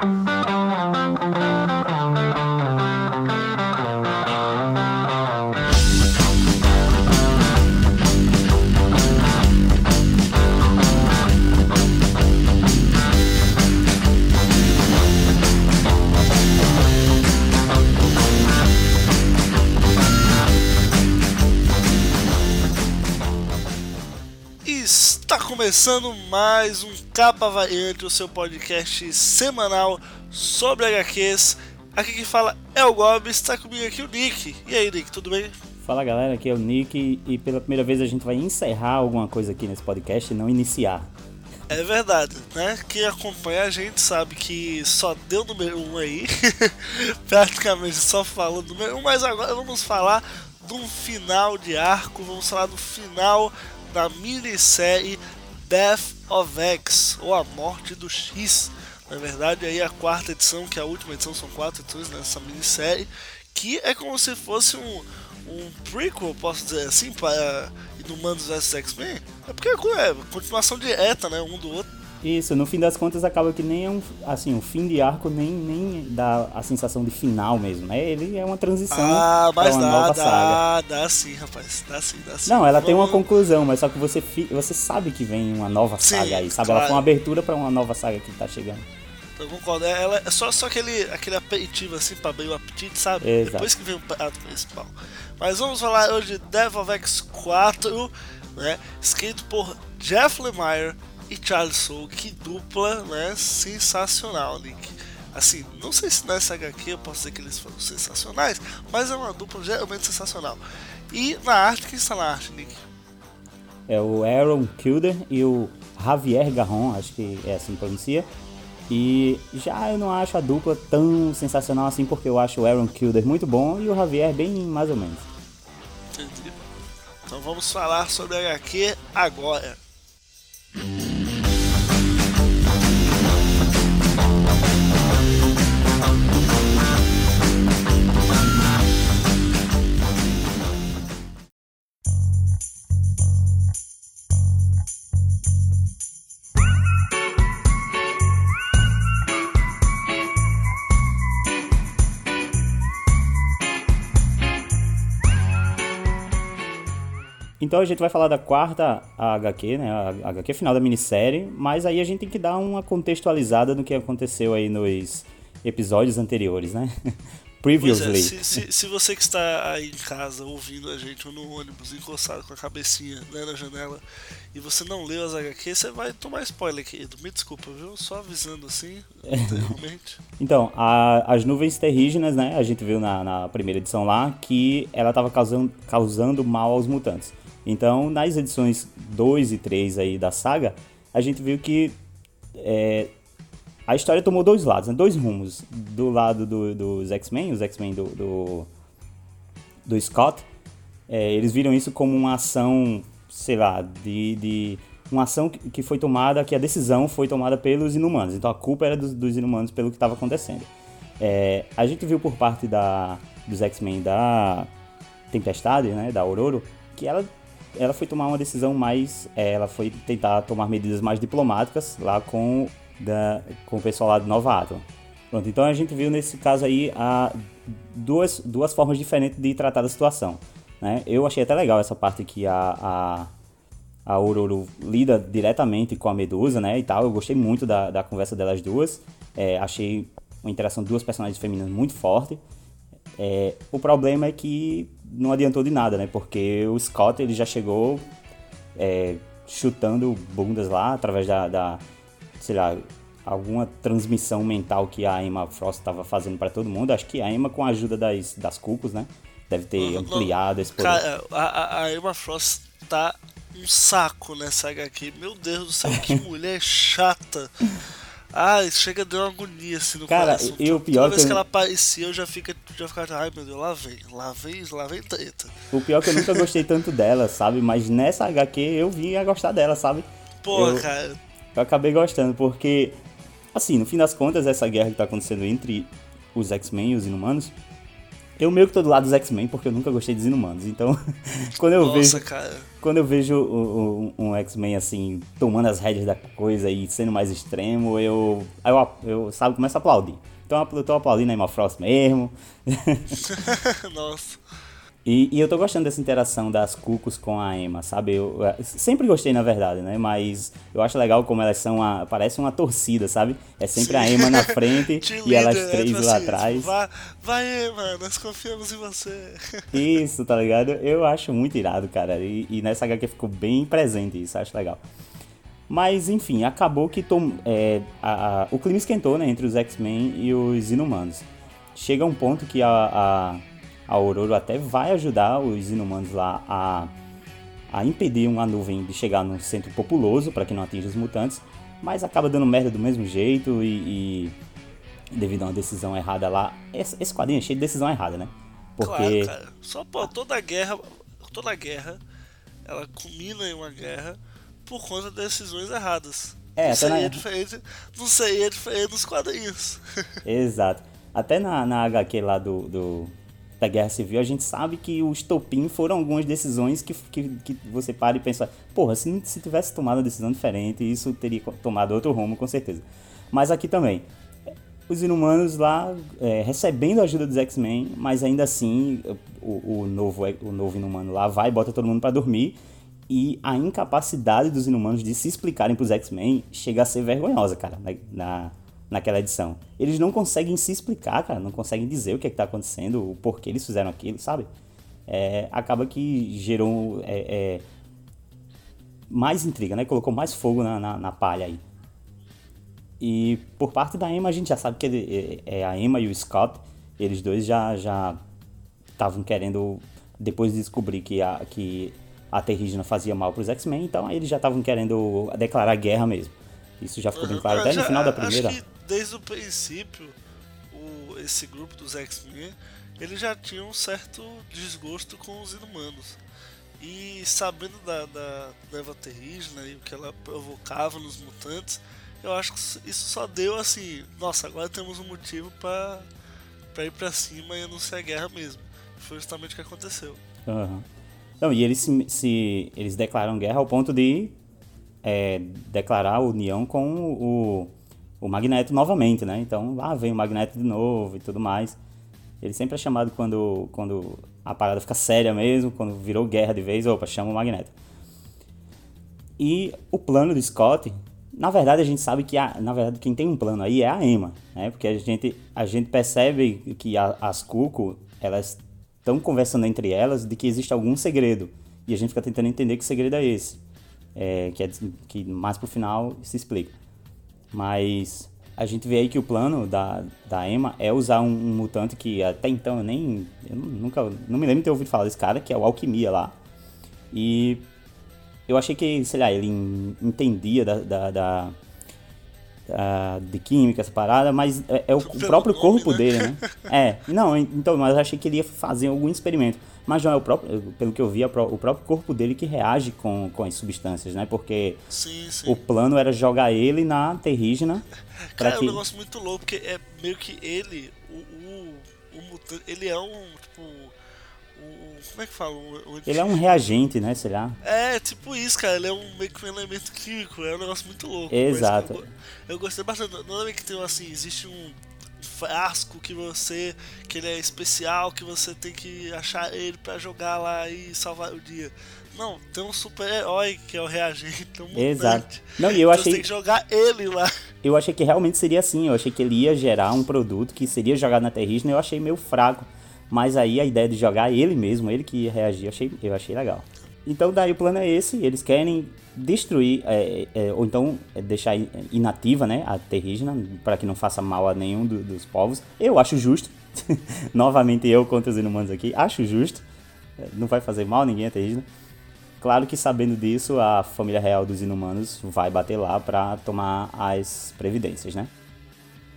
Está começando mais um Capa Variante, o seu podcast semanal sobre HQs. Aqui quem fala é o Gob, está comigo aqui o Nick. E aí, Nick, tudo bem? Fala galera, aqui é o Nick e pela primeira vez a gente vai encerrar alguma coisa aqui nesse podcast e não iniciar. É verdade, né? Quem acompanha a gente sabe que só deu número 1 um aí, praticamente só falou número 1, um, mas agora vamos falar de um final de arco, vamos falar do final da minissérie Death of X, ou A Morte do X. Na verdade, aí a quarta edição, que é a última edição, são quatro edições nessa minissérie, que é como se fosse um, um prequel, posso dizer assim, para Inumanos vs X-Men. É porque é continuação direta, né, um do outro. Isso, no fim das contas acaba que nem é um, assim, o fim de arco nem, nem dá a sensação de final mesmo, né? Ele é uma transição ah, mas uma dá, nova dá, saga. Dá sim, rapaz, dá sim, dá sim. Não, ela Vamos... tem uma conclusão, mas só que você, você sabe que vem uma nova Sim, saga aí, sabe? claro. Ela foi uma abertura para uma nova saga que tá chegando. Eu concordo, é- ela é só, só aquele, aquele aperitivo assim pra abrir o apetite, sabe? Exato. Depois que vem o prato principal. Mas vamos falar hoje de Devil of X 4, né? Escrito por Jeff Lemire e Charles Soule, que dupla, né? Sensacional, Nick. Assim, não sei se nessa HQ eu posso dizer que eles foram sensacionais, mas é uma dupla geralmente sensacional. E na arte, quem está na arte, Nick? É o Aaron Kilder e o Javier Garron, acho que é assim que pronuncia. E já eu não acho a dupla tão sensacional assim, porque eu acho o Aaron Kilder muito bom e o Javier bem mais ou menos. Entendi. Então vamos falar sobre a HQ agora. Então a gente vai falar da quarta HQ, né? A HQ final da minissérie, mas aí a gente tem que dar uma contextualizada no que aconteceu aí nos episódios anteriores, né? Pois é, Previously. se, se, se você que está aí em casa ouvindo a gente ou no ônibus encostado com a cabecinha né, na janela e você não leu as HQ, você vai tomar spoiler, querido. Me desculpa, viu? Só avisando assim, anteriormente. Então, a- as nuvens terrígenas, né? A gente viu na, na primeira edição lá que ela estava causando, causando mal aos mutantes. Então, nas edições 2 e 3 aí da saga, a gente viu que é, a história tomou dois lados, né? dois rumos. Do lado do- dos X-Men, os X-Men do, do, do Scott, é, eles viram isso como uma ação, sei lá, de, de uma ação que foi tomada, que a decisão foi tomada pelos inumanos. Então a culpa era dos, dos inumanos pelo que estava acontecendo. É, a gente viu por parte da, dos X-Men da Tempestade, né, da Aurora, que ela, ela foi tomar uma decisão mais. é, ela foi tentar tomar medidas mais diplomáticas lá com, da, com o pessoal lá de Nova Atom. Pronto, então a gente viu nesse caso aí a, duas, duas formas diferentes de tratar da situação. Né? Eu achei até legal essa parte que a, a, a Aurora lida diretamente com a Medusa, né, e tal. Eu gostei muito da, da conversa delas duas. É, achei uma interação de duas personagens femininas muito forte. É, o problema é que não adiantou de nada, né? Porque o Scott ele já chegou é, chutando bundas lá através da, da, sei lá, alguma transmissão mental que a Emma Frost estava fazendo para todo mundo. Acho que a Emma, com a ajuda das, das Cucos, né? Deve ter Não, não. ampliado esse poder. Cara, a, a, a Emma Frost tá um saco nessa HQ. Meu Deus do céu, que mulher chata. Ai, chega dar uma agonia assim no Cara, coração. e o pior Toda vez que que eu- ela aparecia, eu já, fica, já ficava, ai meu Deus, lá vem, lá vem, lá vem treta. O pior é que eu nunca gostei tanto dela, sabe? Mas nessa HQ eu vim a gostar dela, sabe? Pô, Eu- cara, Eu acabei gostando, porque, assim, no fim das contas, essa guerra que tá acontecendo entre os X-Men e os Inumanos Eu meio que tô do lado dos X-Men porque eu nunca gostei dos Inumanos. Então, quando eu Nossa, vejo. cara. Quando eu vejo um, um- um X-Men assim, tomando as rédeas da coisa e sendo mais extremo, eu. aí Eu, eu sabe, começo a aplaudir. Então eu tô aplaudindo a Emma Frost mesmo. Nossa. E, e eu tô gostando dessa interação das Cucos com a Emma, sabe? Eu, eu sempre gostei, na verdade, né? Mas eu acho legal como elas são a, parece uma torcida, sabe? É sempre a Emma na frente Te e elas líder, né? três Tipo lá assim, atrás. tipo, vai, vai, Emma, nós confiamos em você. Isso, tá ligado? Eu acho muito irado, cara. E, e nessa HQ ficou bem presente isso, acho legal. Mas, enfim, acabou que tom, é, a- a- o clima esquentou, né, entre os X-Men e os Inumanos. Chega um ponto que a, a, a Aurora até vai ajudar os Inumanos lá a, a impedir uma nuvem de chegar num centro populoso para que não atinja os mutantes, mas acaba dando merda do mesmo jeito e, e devido a uma decisão errada lá. Esse, esse quadrinho é cheio de decisão errada, né? Porque Claro, cara. Só, pô, toda guerra, toda guerra, ela culmina em uma guerra por conta de decisões erradas. É, não seria na- diferente, não seria diferente dos quadrinhos. Exato. Até na, na HQ lá do, do- da Guerra Civil, a gente sabe que os topim foram algumas decisões que, que, que você para e pensa, porra, se, se tivesse tomado uma decisão diferente, isso teria tomado outro rumo, com certeza. Mas aqui também, os inumanos lá é, recebendo a ajuda dos X-Men, mas ainda assim o, o novo, o novo inumano lá vai e bota todo mundo pra dormir. E a incapacidade dos inumanos de se explicarem pros X-Men chega a ser vergonhosa, cara, na, na- naquela edição. Eles não conseguem se explicar, cara, não conseguem dizer o que, é que tá acontecendo, o porquê eles fizeram aquilo, sabe? É, acaba que gerou é, é, mais intriga, né? Colocou mais fogo na, na, na palha aí. E por parte da Emma, a gente já sabe que ele- é, é a Emma e o Scott, eles dois já já estavam querendo, depois de descobrir que a, que a terrígena fazia mal para os X-Men, então aí eles já estavam querendo declarar guerra mesmo. Isso já ficou bem claro até no final da primeira. Desde o princípio, o, esse grupo dos X-Men, eles já tinham um certo desgosto com os inumanos. E sabendo da, da leva terrígena e o que ela provocava nos mutantes, eu acho que isso só deu assim, nossa, agora temos um motivo pra ir pra cima e anunciar a guerra mesmo. Foi justamente o que aconteceu. Aham. Não, e eles se, se- eles declaram guerra ao ponto de é, declarar união com o, o Magneto novamente, né? Então, lá vem o Magneto de novo e tudo mais. Ele sempre é chamado quando, quando a parada fica séria mesmo, quando virou guerra de vez, opa, chama o Magneto. E o plano do Scott, na verdade a gente sabe que a, na verdade quem tem um plano aí é a Emma, né? Porque a gente, a gente percebe que a- as Cuco, elas estão conversando entre elas de que existe algum segredo. E a gente fica tentando entender que segredo é esse. É, que, é, que mais pro final se explica. Mas a gente vê aí que o plano da, da Emma é usar um, um mutante que até então eu nem. Eu nunca. Não me lembro de ter ouvido falar desse cara, que é o Alquimia lá. E eu achei que, sei lá, ele en- entendia da, da, da- da- de química, essa parada, mas é, é o, o próprio nome, corpo né? dele, né? É, não, então, mas eu achei que ele ia fazer algum experimento. Mas não é o próprio, pelo que eu vi, é o pró- o próprio corpo dele que reage com, com as substâncias, né? Porque Sim, sim. o plano era jogar ele na terrígena Cara, é que... um negócio muito louco, porque é meio que ele, o, o, o mutante, ele é um, tipo, um, como é que fala? Um, Ele é um reagente, né? Sei lá. É, tipo isso, cara, ele é um meio que um elemento químico, é um negócio muito louco. Exato. Eu, eu gostei bastante, não é que tem assim, existe um frasco que você, que ele é especial, que você tem que achar ele pra jogar lá e salvar o dia. Não, tem um super-herói que é o reagente, um. Exato. Não, e eu Então Você achei, tem que jogar ele lá. eu achei que realmente seria assim. Eu achei que ele ia gerar um produto que seria jogado na terrígena. Eu achei meio fraco. Mas aí a ideia de jogar ele mesmo, ele que reagir, eu achei, eu achei legal. Então daí o plano é esse, eles querem destruir, é, é, ou então é, deixar in- inativa né, a terrígena, para que não faça mal a nenhum do- dos povos. Eu acho justo. Novamente eu contra os inumanos aqui, acho justo. É, Não vai fazer mal a ninguém a terrígena. Claro que sabendo disso, a família real dos inumanos vai bater lá para tomar as previdências, né?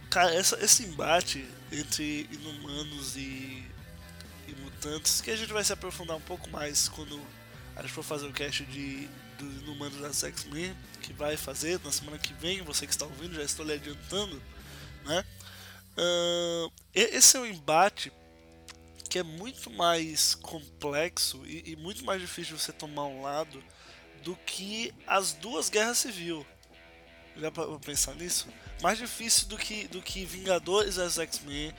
Cara, essa- esse embate entre inumanos e, e mutantes, que a gente vai se aprofundar um pouco mais quando a gente for fazer o cast de, dos inumanos das X-Men, que vai fazer na semana que vem, você que está ouvindo, já estou lhe adiantando, né? E- esse é um embate que é muito mais complexo e, e muito mais difícil você tomar um lado do que as duas guerras civil. Já pra pensar nisso? Mais difícil do que, do que Vingadores vs X-Men,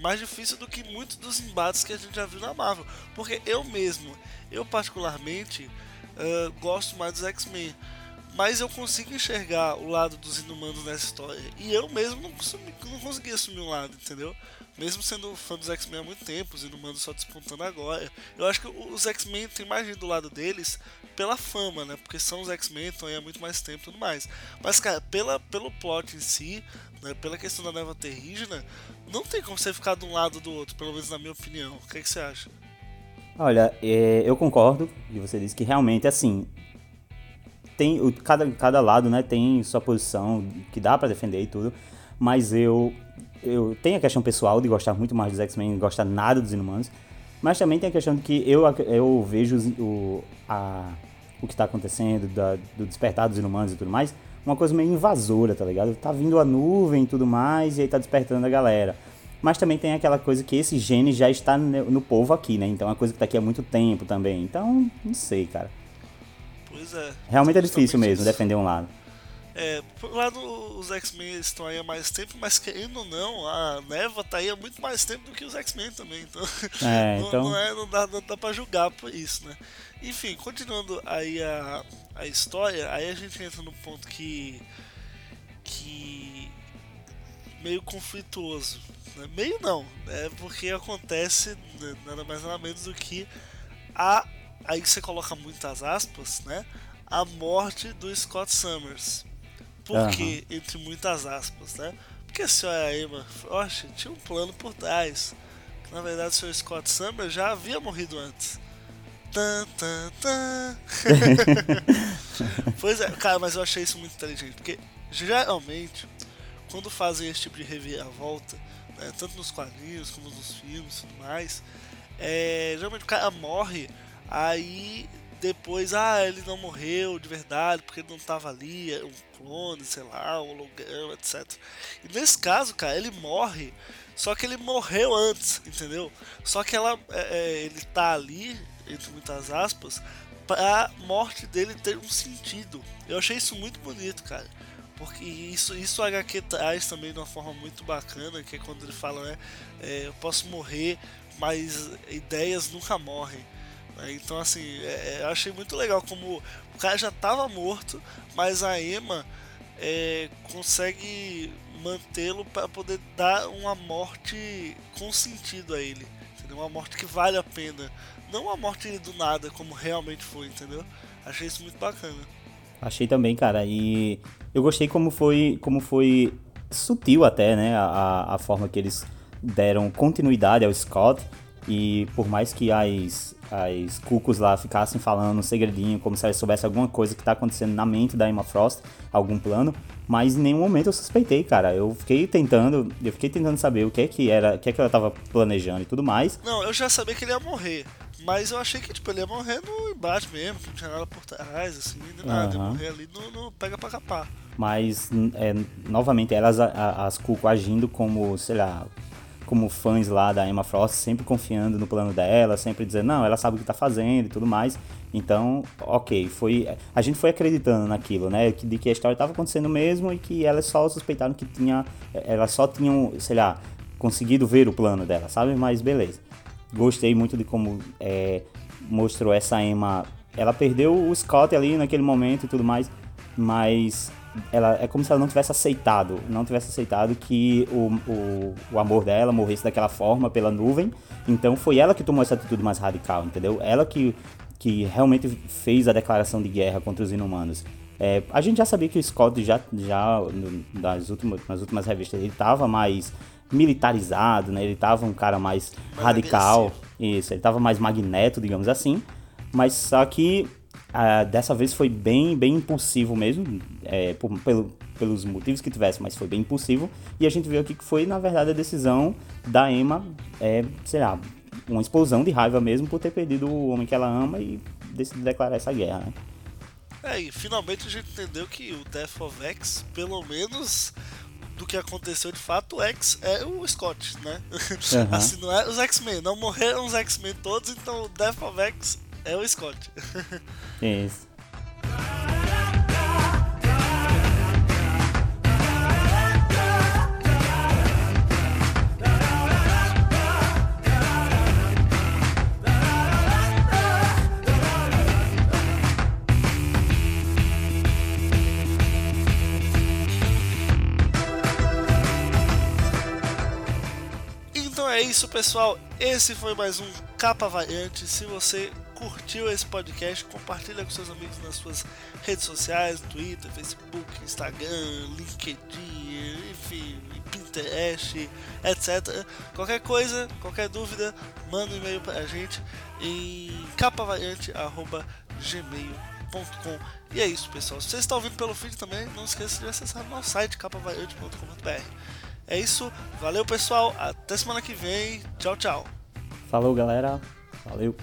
mais difícil do que muitos dos embates que a gente já viu na Marvel. Porque eu mesmo, eu particularmente, uh, gosto mais dos X-Men. Mas eu consigo enxergar o lado dos inumanos nessa história. E eu mesmo não, consumi, não consegui assumir um lado, entendeu? Mesmo sendo fã dos X-Men há muito tempo, os inumanos só despontando agora. Eu acho que os X-Men tem mais gente do lado deles pela fama, né? Porque são os X-Men, estão aí há muito mais tempo e tudo mais. Mas, cara, pela, pelo plot em si, né, pela questão da neva terrígena, não tem como você ficar de um lado ou do outro, pelo menos na minha opinião. O que, é que você acha? Olha, é, eu concordo, e você disse que realmente, assim, tem cada, cada lado né, tem sua posição que dá para defender e tudo, mas eu eu tenho a questão pessoal de gostar muito mais dos X-Men, gostar nada dos Inumanos, mas também tem a questão de que eu, eu vejo o, a, o que está acontecendo, da, do despertar dos Inumanos e tudo mais, uma coisa meio invasora, tá ligado? Tá vindo a nuvem e tudo mais, e aí tá despertando a galera. Mas também tem aquela coisa que esse gene já está no, no povo aqui, né? Então é uma coisa que tá aqui há muito tempo também. Então, não sei, cara. É. Realmente é difícil mesmo isso. defender um lado. É, por um lado os X-Men estão aí há mais tempo, mas querendo ou não, a Neva tá aí há muito mais tempo do que os X-Men também, então, é, então... Não, não, é, não, dá, não dá pra julgar por isso, né? Enfim, continuando aí a, a história, aí a gente entra no ponto que. que. meio conflituoso. Né? Meio não, é porque acontece né, nada mais nada menos do que a aí você coloca muitas aspas, né? A morte do Scott Summers. Por que, uhum. entre muitas aspas, né? Porque a senhora Emma Frost tinha um plano por trás. Que, na verdade, o senhor Scott Summers já havia morrido antes. Tan, tan, tan. pois é, cara, mas eu achei isso muito inteligente. Porque, geralmente, quando fazem esse tipo de reviravolta, né, tanto nos quadrinhos como nos filmes e tudo mais, é, geralmente o cara morre Aí depois, ah, ele não morreu de verdade porque ele não estava ali, é um clone, sei lá, um holograma, etc. E nesse caso, cara, ele morre, só que ele morreu antes, entendeu? Só que ela, é, é ele tá ali, entre muitas aspas, pra morte dele ter um sentido. Eu achei isso muito bonito, cara. Porque isso, isso o HQ traz também de uma forma muito bacana, que é quando ele fala, né? É, eu posso morrer, mas ideias nunca morrem. Né? Então, assim, é, é, eu achei muito legal como o cara já estava morto, mas a Emma é, consegue mantê-lo para poder dar uma morte com sentido a ele. Entendeu? Uma morte que vale a pena. Não uma morte do nada, como realmente foi, entendeu? Achei isso muito bacana. Achei também, cara. E eu gostei como foi, como foi sutil até, né? A, a forma que eles deram continuidade ao Scott. E por mais que as, as cucos lá ficassem falando um segredinho, como se elas soubessem alguma coisa que tá acontecendo na mente da Emma Frost, algum plano, mas em nenhum momento eu suspeitei, cara. Eu fiquei tentando, eu fiquei tentando saber o que é que era, o que é que ela tava planejando e tudo mais. Não, eu já sabia que ele ia morrer. Mas eu achei que tipo, ele ia morrer no embate mesmo, não tinha nada por trás, assim, nem nada. Uhum. Ia morrer ali no, no pega pra capar. Mas, é, novamente, elas, as Cuco agindo como, sei lá, como fãs lá da Emma Frost, sempre confiando no plano dela, sempre dizendo, não, ela sabe o que tá fazendo e tudo mais. Então, ok, foi. A gente foi acreditando naquilo, né? De que a história estava acontecendo mesmo e que elas só suspeitaram que tinha. Elas só tinham, sei lá, conseguido ver o plano dela, sabe? Mas beleza. Gostei muito de como é, mostrou essa Emma. Ela perdeu o Scott ali naquele momento e tudo mais, mas ela é como se ela não tivesse aceitado, não tivesse aceitado que o, o, o, amor dela morresse daquela forma pela nuvem. Então foi ela que tomou essa atitude mais radical, entendeu? Ela que, que realmente fez a declaração de guerra contra os inumanos. É, a gente já sabia que o Scott já, já nas, últimas, nas últimas revistas ele estava mais militarizado, né? Ele estava um cara mais, mais radical, agressivo. isso, ele estava mais magneto, digamos assim. Mas só que ah, dessa vez foi bem, bem impulsivo mesmo, é, por, pelo, pelos motivos que tivesse, mas foi bem impulsivo. E a gente viu aqui que foi, na verdade, a decisão da Emma, é, sei lá, uma explosão de raiva mesmo por ter perdido o homem que ela ama e decidiu declarar essa guerra, né? É, e finalmente a gente entendeu que o Death of X, pelo menos do que aconteceu de fato, o X é o Scott, né? Uhum. assim, não é os X-Men, não morreram os X-Men todos, então o Death of X é o Scott. Isso. é isso, pessoal. Esse foi mais um Capa Variante. Se você curtiu esse podcast, compartilha com seus amigos nas suas redes sociais, Twitter, Facebook, Instagram, LinkedIn, enfim, Pinterest, etc. Qualquer coisa, qualquer dúvida, manda um e-mail pra gente em capavariante.gmail.com E é isso, pessoal. Se você está ouvindo pelo feed também, não esqueça de acessar nosso site capavariante.com.br. É isso, valeu pessoal, até semana que vem, tchau, tchau. Falou galera, valeu.